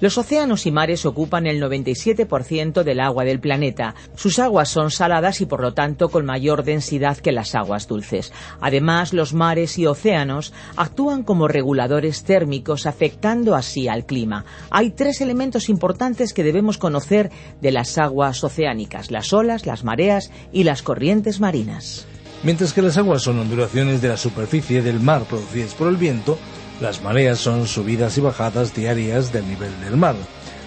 Los océanos y mares ocupan el 97% del agua del planeta. Sus aguas son saladas y por lo tanto con mayor densidad que las aguas dulces. Además, los mares y océanos actúan como reguladores térmicos afectando así al clima. Hay tres elementos importantes que debemos conocer de las aguas oceánicas, las olas, las mareas y las corrientes marinas. Mientras que las aguas son ondulaciones de la superficie del mar producidas por el viento, las mareas son subidas y bajadas diarias del nivel del mar.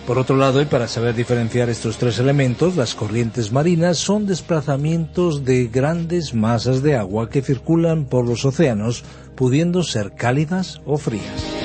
Por otro lado, y para saber diferenciar estos tres elementos, las corrientes marinas son desplazamientos de grandes masas de agua que circulan por los océanos, pudiendo ser cálidas o frías.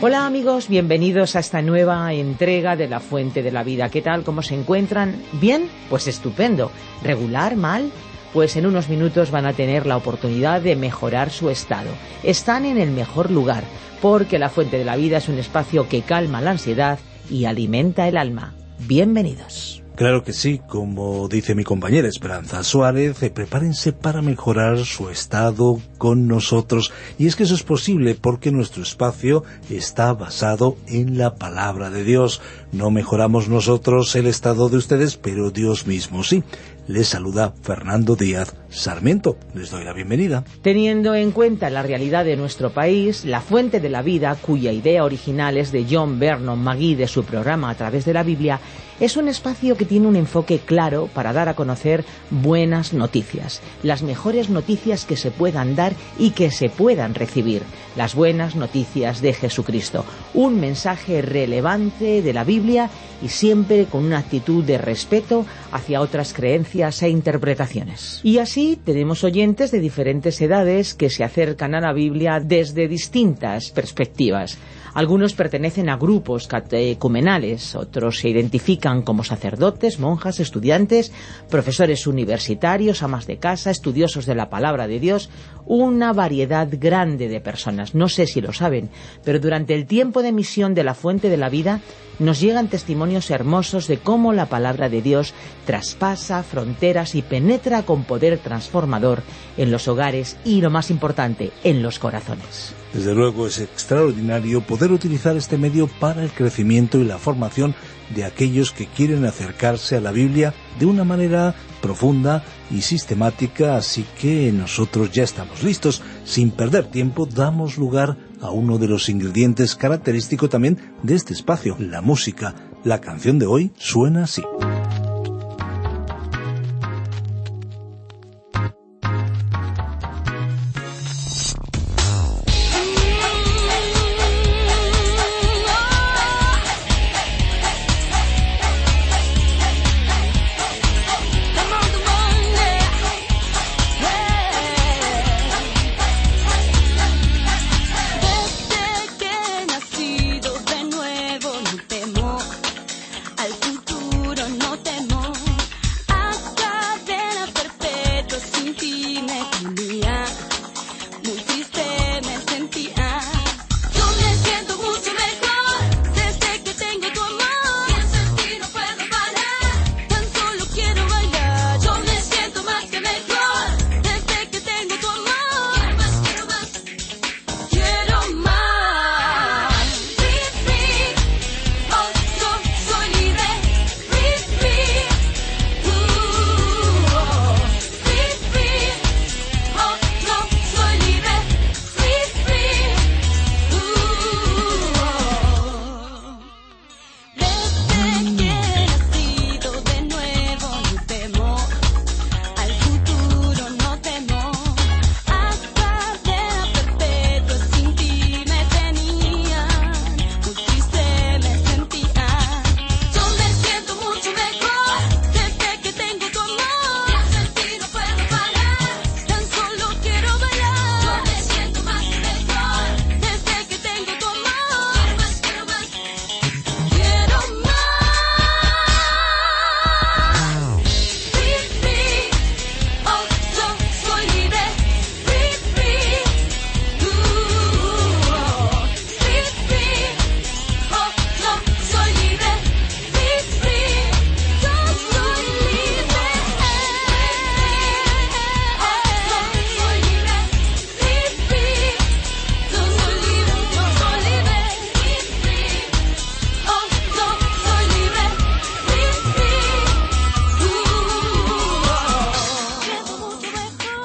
Hola amigos, bienvenidos a esta nueva entrega de La Fuente de la Vida. ¿Qué tal? ¿Cómo se encuentran? ¿Bien? Pues estupendo. ¿Regular? ¿Mal? Pues en unos minutos van a tener la oportunidad de mejorar su estado. Están en el mejor lugar, porque La Fuente de la Vida es un espacio que calma la ansiedad y alimenta el alma. Bienvenidos. Claro que sí, como dice mi compañera Esperanza Suárez, eh, prepárense para mejorar su estado con nosotros. Y es que eso es posible porque nuestro espacio está basado en la palabra de Dios. No mejoramos nosotros el estado de ustedes, pero Dios mismo sí. Les saluda Fernando Díaz Sarmiento. Les doy la bienvenida. Teniendo en cuenta la realidad de nuestro país, la fuente de la vida, cuya idea original es de John Vernon McGee de su programa A través de la Biblia, es un espacio que tiene un enfoque claro para dar a conocer buenas noticias, las mejores noticias que se puedan dar y que se puedan recibir, las buenas noticias de Jesucristo, un mensaje relevante de la Biblia y siempre con una actitud de respeto hacia otras creencias e interpretaciones. Y así tenemos oyentes de diferentes edades que se acercan a la Biblia desde distintas perspectivas. Algunos pertenecen a grupos catecumenales, otros se identifican como sacerdotes, monjas, estudiantes, profesores universitarios, amas de casa, estudiosos de la palabra de Dios, una variedad grande de personas. No sé si lo saben, pero durante el tiempo de misión de la fuente de la vida nos llegan testimonios hermosos de cómo la palabra de Dios traspasa fronteras y penetra con poder transformador en los hogares y, lo más importante, en los corazones. Desde luego es extraordinario poder utilizar este medio para el crecimiento y la formación de aquellos que quieren acercarse a la Biblia de una manera profunda y sistemática, así que nosotros ya estamos listos. Sin perder tiempo, damos lugar a uno de los ingredientes característicos también de este espacio, la música. La canción de hoy suena así.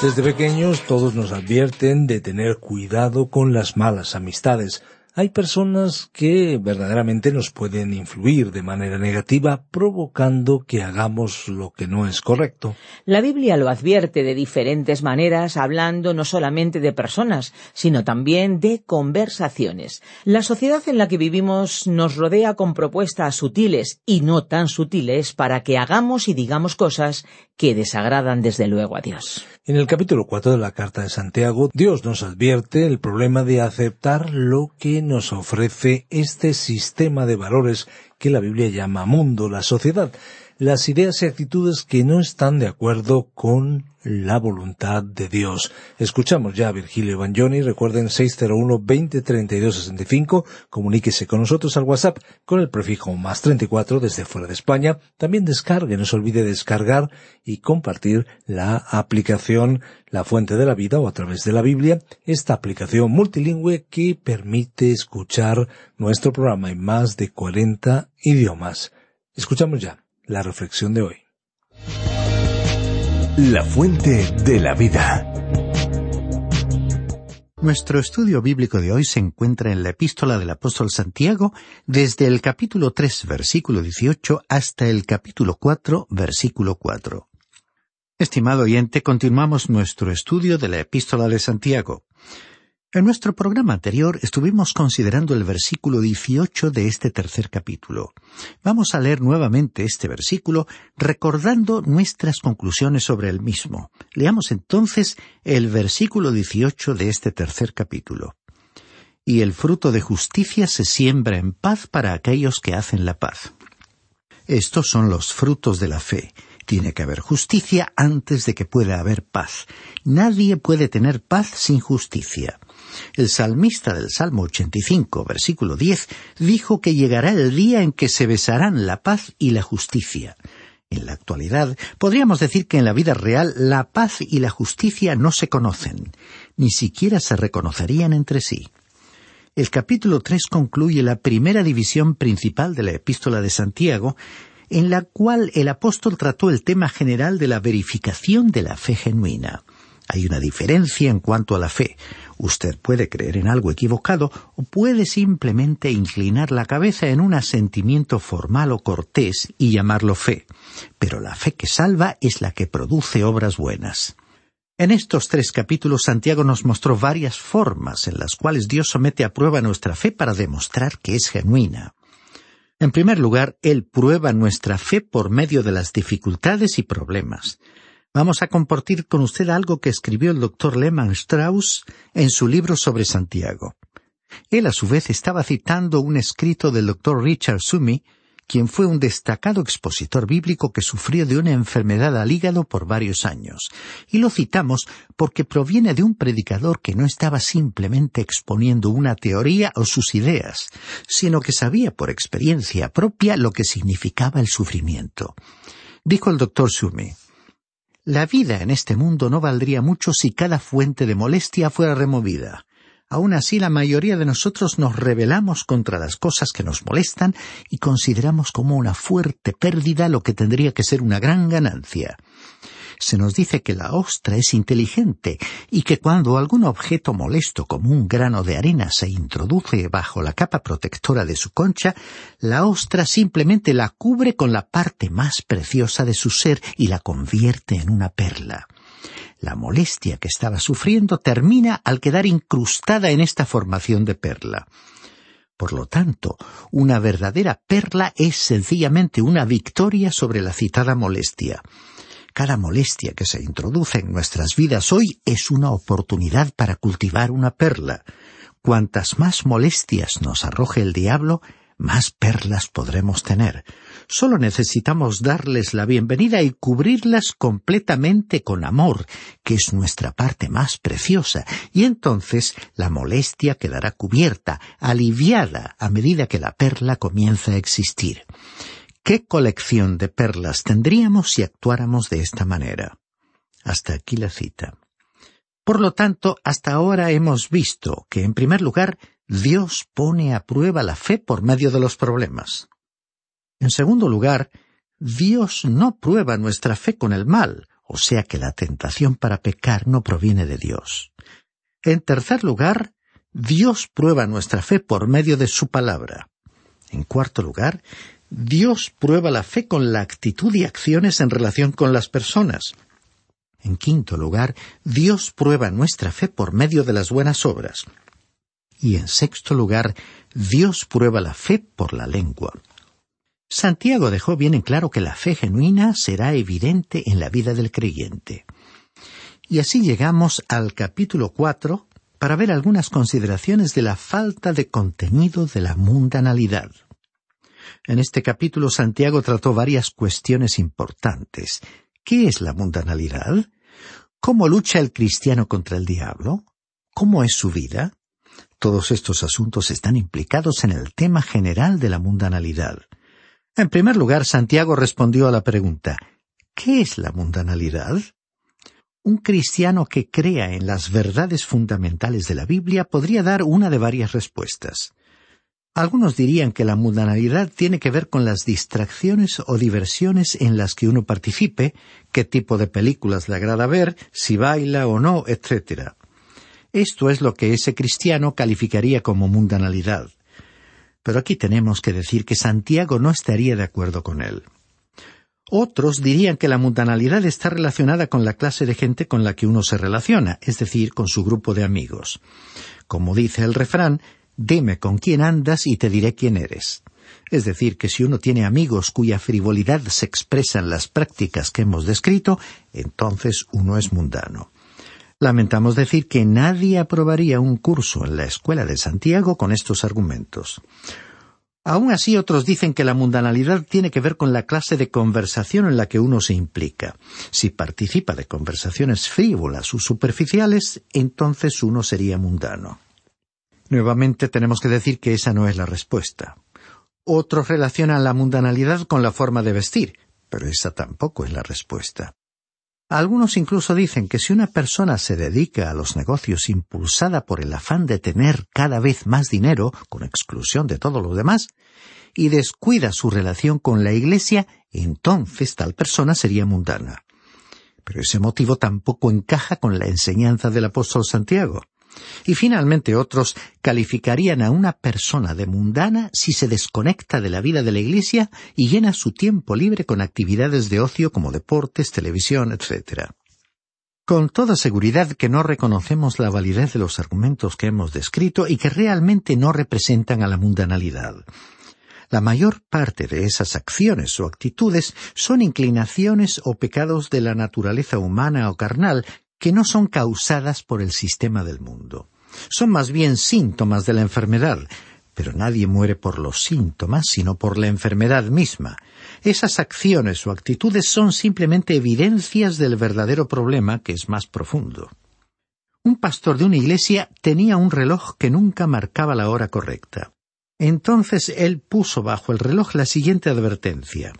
Desde pequeños todos nos advierten de tener cuidado con las malas amistades. Hay personas que verdaderamente nos pueden influir de manera negativa, provocando que hagamos lo que no es correcto. La Biblia lo advierte de diferentes maneras, hablando no solamente de personas, sino también de conversaciones. La sociedad en la que vivimos nos rodea con propuestas sutiles y no tan sutiles para que hagamos y digamos cosas que desagradan desde luego a Dios. En el capítulo 4 de la Carta de Santiago, Dios nos advierte el problema de aceptar lo que nos ofrece este sistema de valores que la Biblia llama mundo, la sociedad, las ideas y actitudes que no están de acuerdo con la voluntad de Dios. Escuchamos ya a Virgilio Bagnoni, recuerden 601-2032-65, comuníquese con nosotros al WhatsApp con el prefijo más 34 desde fuera de España. También descargue, no se olvide descargar y compartir la aplicación La Fuente de la Vida o a través de la Biblia, esta aplicación multilingüe que permite escuchar nuestro programa en más de 40 idiomas. Escuchamos ya la reflexión de hoy. La fuente de la vida. Nuestro estudio bíblico de hoy se encuentra en la epístola del apóstol Santiago desde el capítulo 3 versículo 18 hasta el capítulo 4 versículo 4. Estimado oyente, continuamos nuestro estudio de la epístola de Santiago. En nuestro programa anterior estuvimos considerando el versículo 18 de este tercer capítulo. Vamos a leer nuevamente este versículo recordando nuestras conclusiones sobre el mismo. Leamos entonces el versículo 18 de este tercer capítulo. Y el fruto de justicia se siembra en paz para aquellos que hacen la paz. Estos son los frutos de la fe. Tiene que haber justicia antes de que pueda haber paz. Nadie puede tener paz sin justicia. El salmista del Salmo 85, versículo 10, dijo que llegará el día en que se besarán la paz y la justicia. En la actualidad, podríamos decir que en la vida real la paz y la justicia no se conocen, ni siquiera se reconocerían entre sí. El capítulo 3 concluye la primera división principal de la epístola de Santiago, en la cual el apóstol trató el tema general de la verificación de la fe genuina. Hay una diferencia en cuanto a la fe. Usted puede creer en algo equivocado o puede simplemente inclinar la cabeza en un asentimiento formal o cortés y llamarlo fe. Pero la fe que salva es la que produce obras buenas. En estos tres capítulos Santiago nos mostró varias formas en las cuales Dios somete a prueba nuestra fe para demostrar que es genuina. En primer lugar, Él prueba nuestra fe por medio de las dificultades y problemas. Vamos a compartir con usted algo que escribió el doctor Lehmann Strauss en su libro sobre Santiago. Él a su vez estaba citando un escrito del doctor Richard Sumi, quien fue un destacado expositor bíblico que sufrió de una enfermedad al hígado por varios años. Y lo citamos porque proviene de un predicador que no estaba simplemente exponiendo una teoría o sus ideas, sino que sabía por experiencia propia lo que significaba el sufrimiento. Dijo el doctor Sumi, la vida en este mundo no valdría mucho si cada fuente de molestia fuera removida. Aun así, la mayoría de nosotros nos rebelamos contra las cosas que nos molestan y consideramos como una fuerte pérdida lo que tendría que ser una gran ganancia se nos dice que la ostra es inteligente y que cuando algún objeto molesto como un grano de arena se introduce bajo la capa protectora de su concha, la ostra simplemente la cubre con la parte más preciosa de su ser y la convierte en una perla. La molestia que estaba sufriendo termina al quedar incrustada en esta formación de perla. Por lo tanto, una verdadera perla es sencillamente una victoria sobre la citada molestia. Cada molestia que se introduce en nuestras vidas hoy es una oportunidad para cultivar una perla. Cuantas más molestias nos arroje el diablo, más perlas podremos tener. Solo necesitamos darles la bienvenida y cubrirlas completamente con amor, que es nuestra parte más preciosa, y entonces la molestia quedará cubierta, aliviada a medida que la perla comienza a existir. ¿Qué colección de perlas tendríamos si actuáramos de esta manera? Hasta aquí la cita. Por lo tanto, hasta ahora hemos visto que, en primer lugar, Dios pone a prueba la fe por medio de los problemas. En segundo lugar, Dios no prueba nuestra fe con el mal, o sea que la tentación para pecar no proviene de Dios. En tercer lugar, Dios prueba nuestra fe por medio de su palabra. En cuarto lugar, Dios prueba la fe con la actitud y acciones en relación con las personas. En quinto lugar, Dios prueba nuestra fe por medio de las buenas obras. Y en sexto lugar, Dios prueba la fe por la lengua. Santiago dejó bien en claro que la fe genuina será evidente en la vida del creyente. Y así llegamos al capítulo cuatro para ver algunas consideraciones de la falta de contenido de la mundanalidad. En este capítulo Santiago trató varias cuestiones importantes. ¿Qué es la mundanalidad? ¿Cómo lucha el cristiano contra el diablo? ¿Cómo es su vida? Todos estos asuntos están implicados en el tema general de la mundanalidad. En primer lugar, Santiago respondió a la pregunta ¿Qué es la mundanalidad? Un cristiano que crea en las verdades fundamentales de la Biblia podría dar una de varias respuestas. Algunos dirían que la mundanalidad tiene que ver con las distracciones o diversiones en las que uno participe, qué tipo de películas le agrada ver, si baila o no, etc. Esto es lo que ese cristiano calificaría como mundanalidad. Pero aquí tenemos que decir que Santiago no estaría de acuerdo con él. Otros dirían que la mundanalidad está relacionada con la clase de gente con la que uno se relaciona, es decir, con su grupo de amigos. Como dice el refrán, Dime con quién andas y te diré quién eres. Es decir, que si uno tiene amigos cuya frivolidad se expresa en las prácticas que hemos descrito, entonces uno es mundano. Lamentamos decir que nadie aprobaría un curso en la Escuela de Santiago con estos argumentos. Aun así, otros dicen que la mundanalidad tiene que ver con la clase de conversación en la que uno se implica. Si participa de conversaciones frívolas o superficiales, entonces uno sería mundano. Nuevamente tenemos que decir que esa no es la respuesta. Otros relacionan la mundanalidad con la forma de vestir, pero esa tampoco es la respuesta. Algunos incluso dicen que si una persona se dedica a los negocios impulsada por el afán de tener cada vez más dinero, con exclusión de todo lo demás, y descuida su relación con la Iglesia, entonces tal persona sería mundana. Pero ese motivo tampoco encaja con la enseñanza del apóstol Santiago. Y finalmente otros calificarían a una persona de mundana si se desconecta de la vida de la Iglesia y llena su tiempo libre con actividades de ocio como deportes, televisión, etc. Con toda seguridad que no reconocemos la validez de los argumentos que hemos descrito y que realmente no representan a la mundanalidad. La mayor parte de esas acciones o actitudes son inclinaciones o pecados de la naturaleza humana o carnal que no son causadas por el sistema del mundo. Son más bien síntomas de la enfermedad, pero nadie muere por los síntomas, sino por la enfermedad misma. Esas acciones o actitudes son simplemente evidencias del verdadero problema que es más profundo. Un pastor de una iglesia tenía un reloj que nunca marcaba la hora correcta. Entonces él puso bajo el reloj la siguiente advertencia.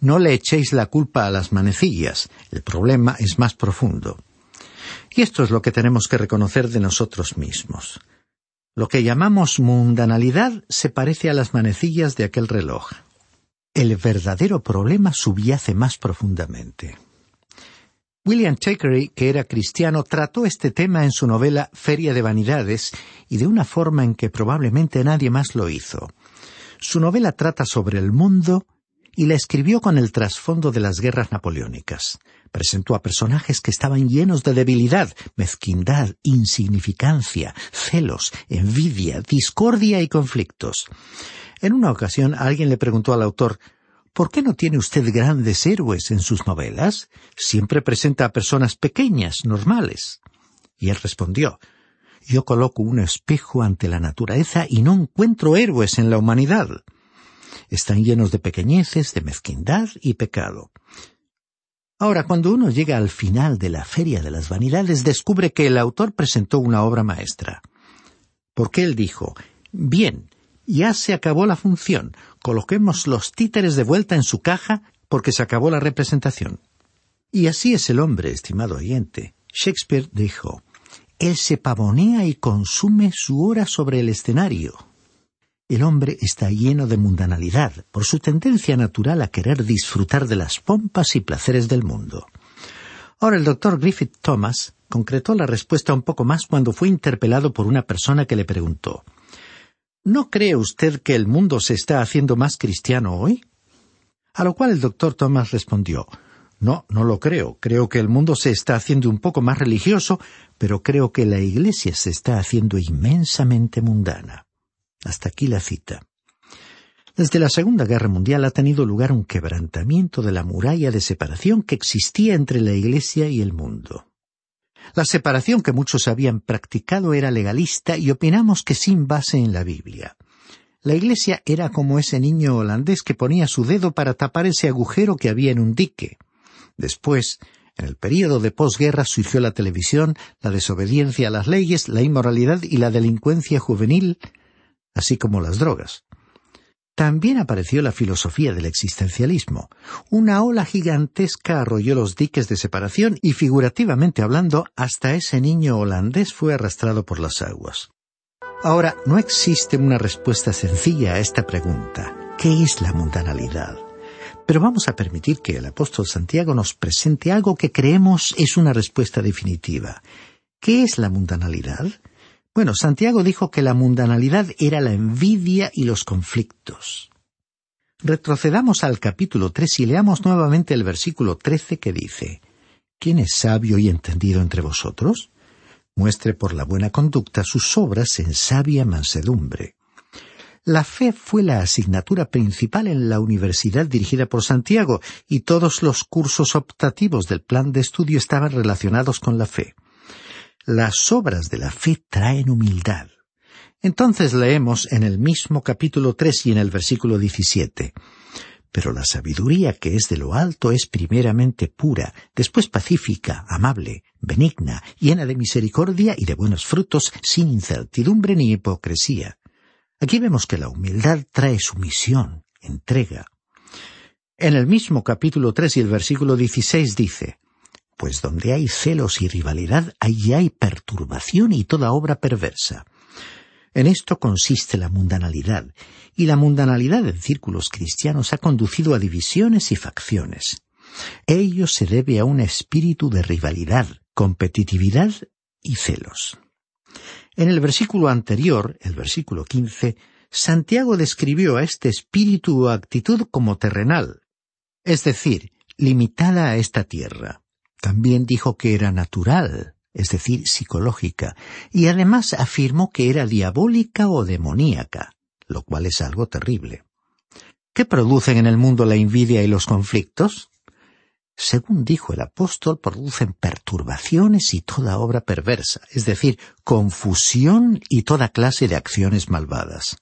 No le echéis la culpa a las manecillas, el problema es más profundo. Y esto es lo que tenemos que reconocer de nosotros mismos. Lo que llamamos mundanalidad se parece a las manecillas de aquel reloj. El verdadero problema subyace más profundamente. William Thackeray, que era cristiano, trató este tema en su novela Feria de Vanidades y de una forma en que probablemente nadie más lo hizo. Su novela trata sobre el mundo y la escribió con el trasfondo de las guerras napoleónicas presentó a personajes que estaban llenos de debilidad, mezquindad, insignificancia, celos, envidia, discordia y conflictos. En una ocasión alguien le preguntó al autor ¿Por qué no tiene usted grandes héroes en sus novelas? Siempre presenta a personas pequeñas, normales. Y él respondió Yo coloco un espejo ante la naturaleza y no encuentro héroes en la humanidad. Están llenos de pequeñeces, de mezquindad y pecado. Ahora, cuando uno llega al final de la Feria de las Vanidades, descubre que el autor presentó una obra maestra. Porque él dijo, bien, ya se acabó la función, coloquemos los títeres de vuelta en su caja porque se acabó la representación. Y así es el hombre, estimado oyente. Shakespeare dijo, él se pavonea y consume su hora sobre el escenario, el hombre está lleno de mundanalidad por su tendencia natural a querer disfrutar de las pompas y placeres del mundo. Ahora el doctor Griffith Thomas concretó la respuesta un poco más cuando fue interpelado por una persona que le preguntó ¿No cree usted que el mundo se está haciendo más cristiano hoy? A lo cual el doctor Thomas respondió No, no lo creo. Creo que el mundo se está haciendo un poco más religioso, pero creo que la Iglesia se está haciendo inmensamente mundana. Hasta aquí la cita. Desde la Segunda Guerra Mundial ha tenido lugar un quebrantamiento de la muralla de separación que existía entre la Iglesia y el mundo. La separación que muchos habían practicado era legalista y opinamos que sin base en la Biblia. La Iglesia era como ese niño holandés que ponía su dedo para tapar ese agujero que había en un dique. Después, en el período de posguerra surgió la televisión, la desobediencia a las leyes, la inmoralidad y la delincuencia juvenil, así como las drogas. También apareció la filosofía del existencialismo. Una ola gigantesca arrolló los diques de separación y, figurativamente hablando, hasta ese niño holandés fue arrastrado por las aguas. Ahora, no existe una respuesta sencilla a esta pregunta. ¿Qué es la mundanalidad? Pero vamos a permitir que el apóstol Santiago nos presente algo que creemos es una respuesta definitiva. ¿Qué es la mundanalidad? Bueno, Santiago dijo que la mundanalidad era la envidia y los conflictos. Retrocedamos al capítulo tres y leamos nuevamente el versículo trece que dice ¿Quién es sabio y entendido entre vosotros? Muestre por la buena conducta sus obras en sabia mansedumbre. La fe fue la asignatura principal en la universidad dirigida por Santiago, y todos los cursos optativos del plan de estudio estaban relacionados con la fe. Las obras de la fe traen humildad. Entonces leemos en el mismo capítulo tres y en el versículo diecisiete Pero la sabiduría que es de lo alto es primeramente pura, después pacífica, amable, benigna, llena de misericordia y de buenos frutos, sin incertidumbre ni hipocresía. Aquí vemos que la humildad trae sumisión, entrega. En el mismo capítulo tres y el versículo dieciséis dice pues donde hay celos y rivalidad, allí hay perturbación y toda obra perversa. En esto consiste la mundanalidad, y la mundanalidad en círculos cristianos ha conducido a divisiones y facciones. Ello se debe a un espíritu de rivalidad, competitividad y celos. En el versículo anterior, el versículo quince, Santiago describió a este espíritu o actitud como terrenal, es decir, limitada a esta tierra. También dijo que era natural, es decir, psicológica, y además afirmó que era diabólica o demoníaca, lo cual es algo terrible. ¿Qué producen en el mundo la envidia y los conflictos? Según dijo el apóstol, producen perturbaciones y toda obra perversa, es decir, confusión y toda clase de acciones malvadas.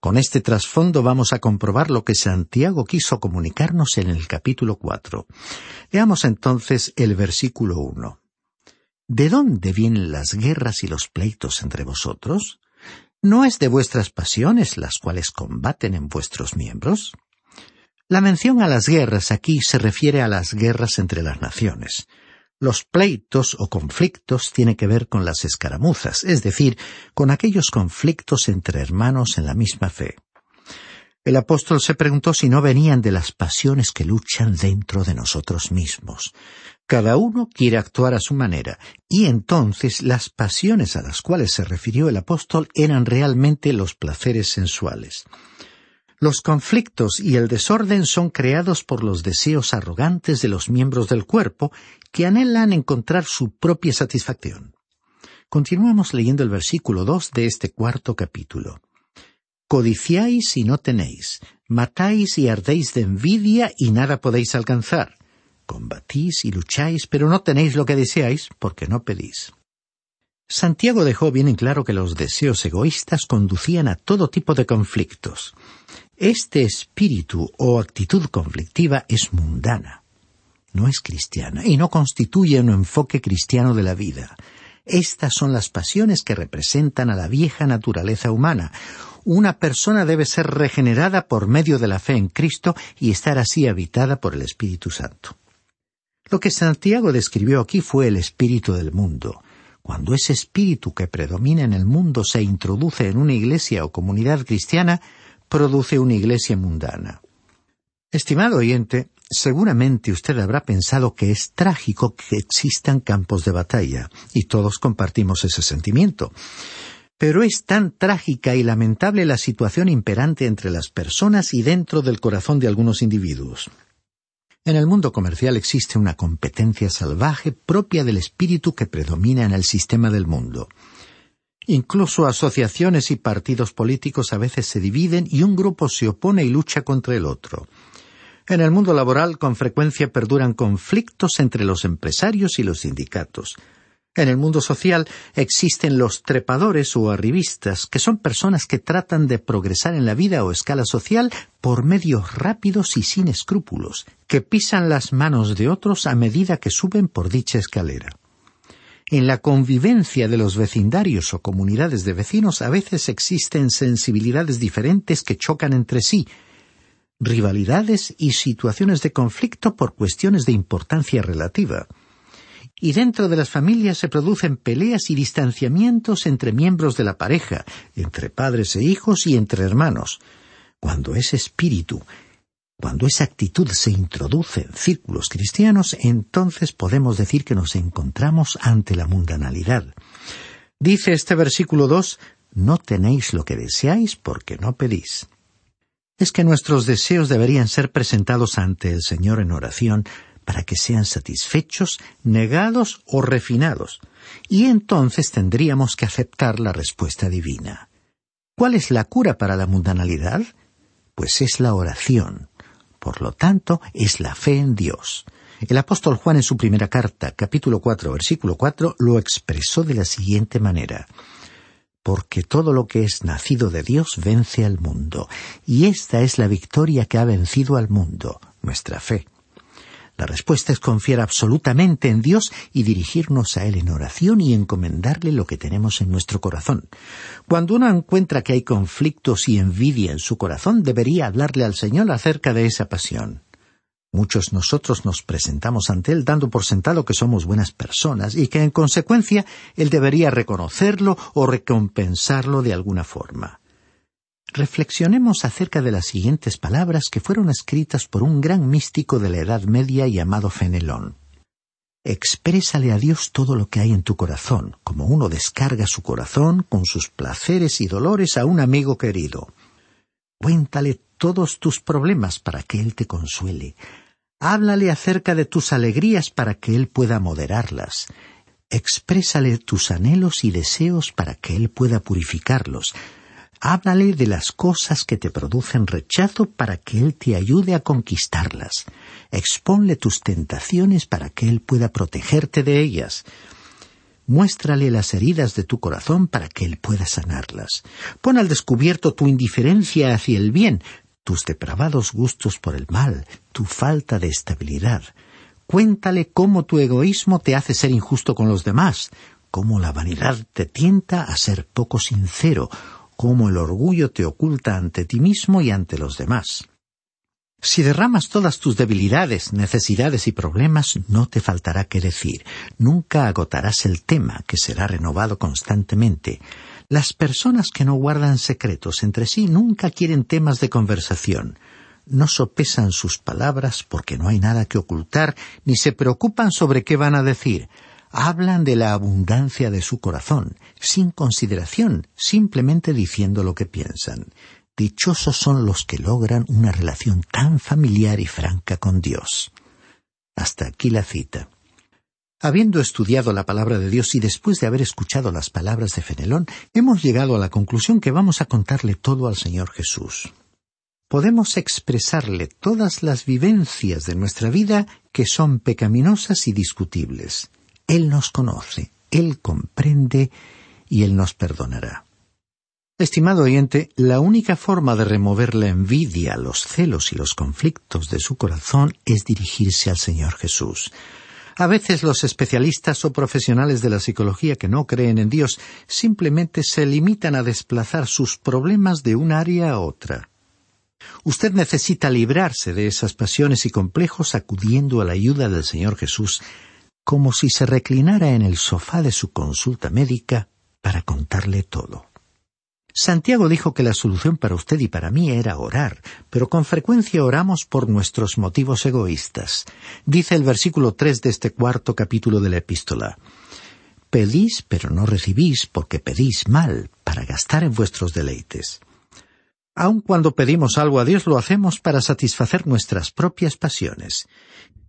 Con este trasfondo vamos a comprobar lo que Santiago quiso comunicarnos en el capítulo cuatro. Veamos entonces el versículo uno. ¿De dónde vienen las guerras y los pleitos entre vosotros? ¿No es de vuestras pasiones las cuales combaten en vuestros miembros? La mención a las guerras aquí se refiere a las guerras entre las naciones. Los pleitos o conflictos tienen que ver con las escaramuzas, es decir, con aquellos conflictos entre hermanos en la misma fe. El apóstol se preguntó si no venían de las pasiones que luchan dentro de nosotros mismos. Cada uno quiere actuar a su manera, y entonces las pasiones a las cuales se refirió el apóstol eran realmente los placeres sensuales. Los conflictos y el desorden son creados por los deseos arrogantes de los miembros del cuerpo que anhelan encontrar su propia satisfacción. Continuamos leyendo el versículo dos de este cuarto capítulo. Codiciáis y no tenéis, matáis y ardéis de envidia y nada podéis alcanzar. Combatís y lucháis, pero no tenéis lo que deseáis porque no pedís. Santiago dejó bien en claro que los deseos egoístas conducían a todo tipo de conflictos. Este espíritu o actitud conflictiva es mundana, no es cristiana y no constituye un enfoque cristiano de la vida. Estas son las pasiones que representan a la vieja naturaleza humana. Una persona debe ser regenerada por medio de la fe en Cristo y estar así habitada por el Espíritu Santo. Lo que Santiago describió aquí fue el espíritu del mundo. Cuando ese espíritu que predomina en el mundo se introduce en una iglesia o comunidad cristiana, produce una iglesia mundana. Estimado oyente, Seguramente usted habrá pensado que es trágico que existan campos de batalla, y todos compartimos ese sentimiento. Pero es tan trágica y lamentable la situación imperante entre las personas y dentro del corazón de algunos individuos. En el mundo comercial existe una competencia salvaje propia del espíritu que predomina en el sistema del mundo. Incluso asociaciones y partidos políticos a veces se dividen y un grupo se opone y lucha contra el otro. En el mundo laboral con frecuencia perduran conflictos entre los empresarios y los sindicatos. En el mundo social existen los trepadores o arribistas, que son personas que tratan de progresar en la vida o escala social por medios rápidos y sin escrúpulos, que pisan las manos de otros a medida que suben por dicha escalera. En la convivencia de los vecindarios o comunidades de vecinos a veces existen sensibilidades diferentes que chocan entre sí, rivalidades y situaciones de conflicto por cuestiones de importancia relativa. Y dentro de las familias se producen peleas y distanciamientos entre miembros de la pareja, entre padres e hijos y entre hermanos. Cuando ese espíritu, cuando esa actitud se introduce en círculos cristianos, entonces podemos decir que nos encontramos ante la mundanalidad. Dice este versículo 2, no tenéis lo que deseáis porque no pedís es que nuestros deseos deberían ser presentados ante el Señor en oración para que sean satisfechos, negados o refinados, y entonces tendríamos que aceptar la respuesta divina. ¿Cuál es la cura para la mundanalidad? Pues es la oración. Por lo tanto, es la fe en Dios. El apóstol Juan en su primera carta, capítulo 4, versículo 4, lo expresó de la siguiente manera porque todo lo que es nacido de Dios vence al mundo, y esta es la victoria que ha vencido al mundo, nuestra fe. La respuesta es confiar absolutamente en Dios y dirigirnos a Él en oración y encomendarle lo que tenemos en nuestro corazón. Cuando uno encuentra que hay conflictos y envidia en su corazón, debería hablarle al Señor acerca de esa pasión. Muchos nosotros nos presentamos ante Él dando por sentado que somos buenas personas y que en consecuencia Él debería reconocerlo o recompensarlo de alguna forma. Reflexionemos acerca de las siguientes palabras que fueron escritas por un gran místico de la Edad Media llamado Fenelón. Exprésale a Dios todo lo que hay en tu corazón, como uno descarga su corazón con sus placeres y dolores a un amigo querido. Cuéntale todos tus problemas para que Él te consuele. Háblale acerca de tus alegrías para que Él pueda moderarlas. Exprésale tus anhelos y deseos para que Él pueda purificarlos. Háblale de las cosas que te producen rechazo para que Él te ayude a conquistarlas. Exponle tus tentaciones para que Él pueda protegerte de ellas. Muéstrale las heridas de tu corazón para que Él pueda sanarlas. Pon al descubierto tu indiferencia hacia el bien tus depravados gustos por el mal, tu falta de estabilidad. Cuéntale cómo tu egoísmo te hace ser injusto con los demás, cómo la vanidad te tienta a ser poco sincero, cómo el orgullo te oculta ante ti mismo y ante los demás. Si derramas todas tus debilidades, necesidades y problemas, no te faltará qué decir. Nunca agotarás el tema, que será renovado constantemente. Las personas que no guardan secretos entre sí nunca quieren temas de conversación. No sopesan sus palabras porque no hay nada que ocultar, ni se preocupan sobre qué van a decir. Hablan de la abundancia de su corazón, sin consideración, simplemente diciendo lo que piensan. Dichosos son los que logran una relación tan familiar y franca con Dios. Hasta aquí la cita. Habiendo estudiado la palabra de Dios y después de haber escuchado las palabras de Fenelón, hemos llegado a la conclusión que vamos a contarle todo al Señor Jesús. Podemos expresarle todas las vivencias de nuestra vida que son pecaminosas y discutibles. Él nos conoce, Él comprende y Él nos perdonará. Estimado oyente, la única forma de remover la envidia, los celos y los conflictos de su corazón es dirigirse al Señor Jesús. A veces los especialistas o profesionales de la psicología que no creen en Dios simplemente se limitan a desplazar sus problemas de un área a otra. Usted necesita librarse de esas pasiones y complejos acudiendo a la ayuda del Señor Jesús, como si se reclinara en el sofá de su consulta médica para contarle todo. Santiago dijo que la solución para usted y para mí era orar, pero con frecuencia oramos por nuestros motivos egoístas. Dice el versículo tres de este cuarto capítulo de la epístola. Pedís, pero no recibís, porque pedís mal, para gastar en vuestros deleites. Aun cuando pedimos algo a Dios lo hacemos para satisfacer nuestras propias pasiones.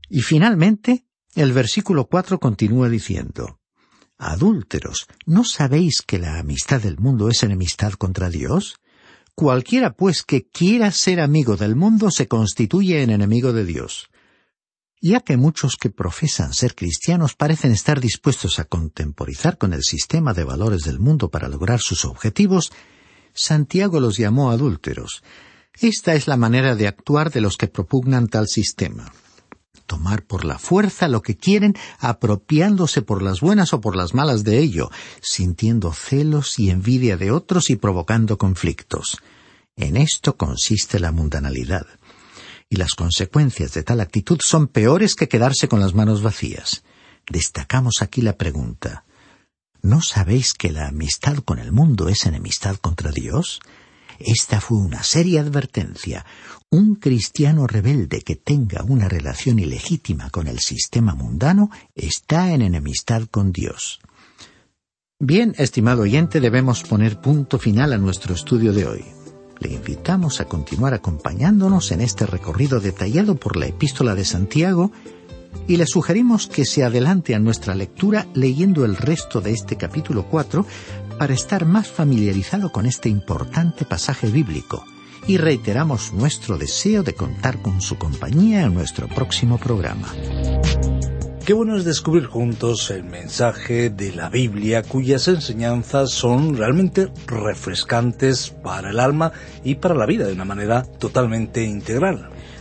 Y finalmente, el versículo cuatro continúa diciendo Adúlteros, ¿no sabéis que la amistad del mundo es enemistad contra Dios? Cualquiera, pues, que quiera ser amigo del mundo se constituye en enemigo de Dios. Ya que muchos que profesan ser cristianos parecen estar dispuestos a contemporizar con el sistema de valores del mundo para lograr sus objetivos, Santiago los llamó adúlteros. Esta es la manera de actuar de los que propugnan tal sistema tomar por la fuerza lo que quieren, apropiándose por las buenas o por las malas de ello, sintiendo celos y envidia de otros y provocando conflictos. En esto consiste la mundanalidad. Y las consecuencias de tal actitud son peores que quedarse con las manos vacías. Destacamos aquí la pregunta ¿No sabéis que la amistad con el mundo es enemistad contra Dios? Esta fue una seria advertencia. Un cristiano rebelde que tenga una relación ilegítima con el sistema mundano está en enemistad con Dios. Bien, estimado oyente, debemos poner punto final a nuestro estudio de hoy. Le invitamos a continuar acompañándonos en este recorrido detallado por la epístola de Santiago y le sugerimos que se adelante a nuestra lectura leyendo el resto de este capítulo 4 para estar más familiarizado con este importante pasaje bíblico y reiteramos nuestro deseo de contar con su compañía en nuestro próximo programa. Qué bueno es descubrir juntos el mensaje de la Biblia cuyas enseñanzas son realmente refrescantes para el alma y para la vida de una manera totalmente integral.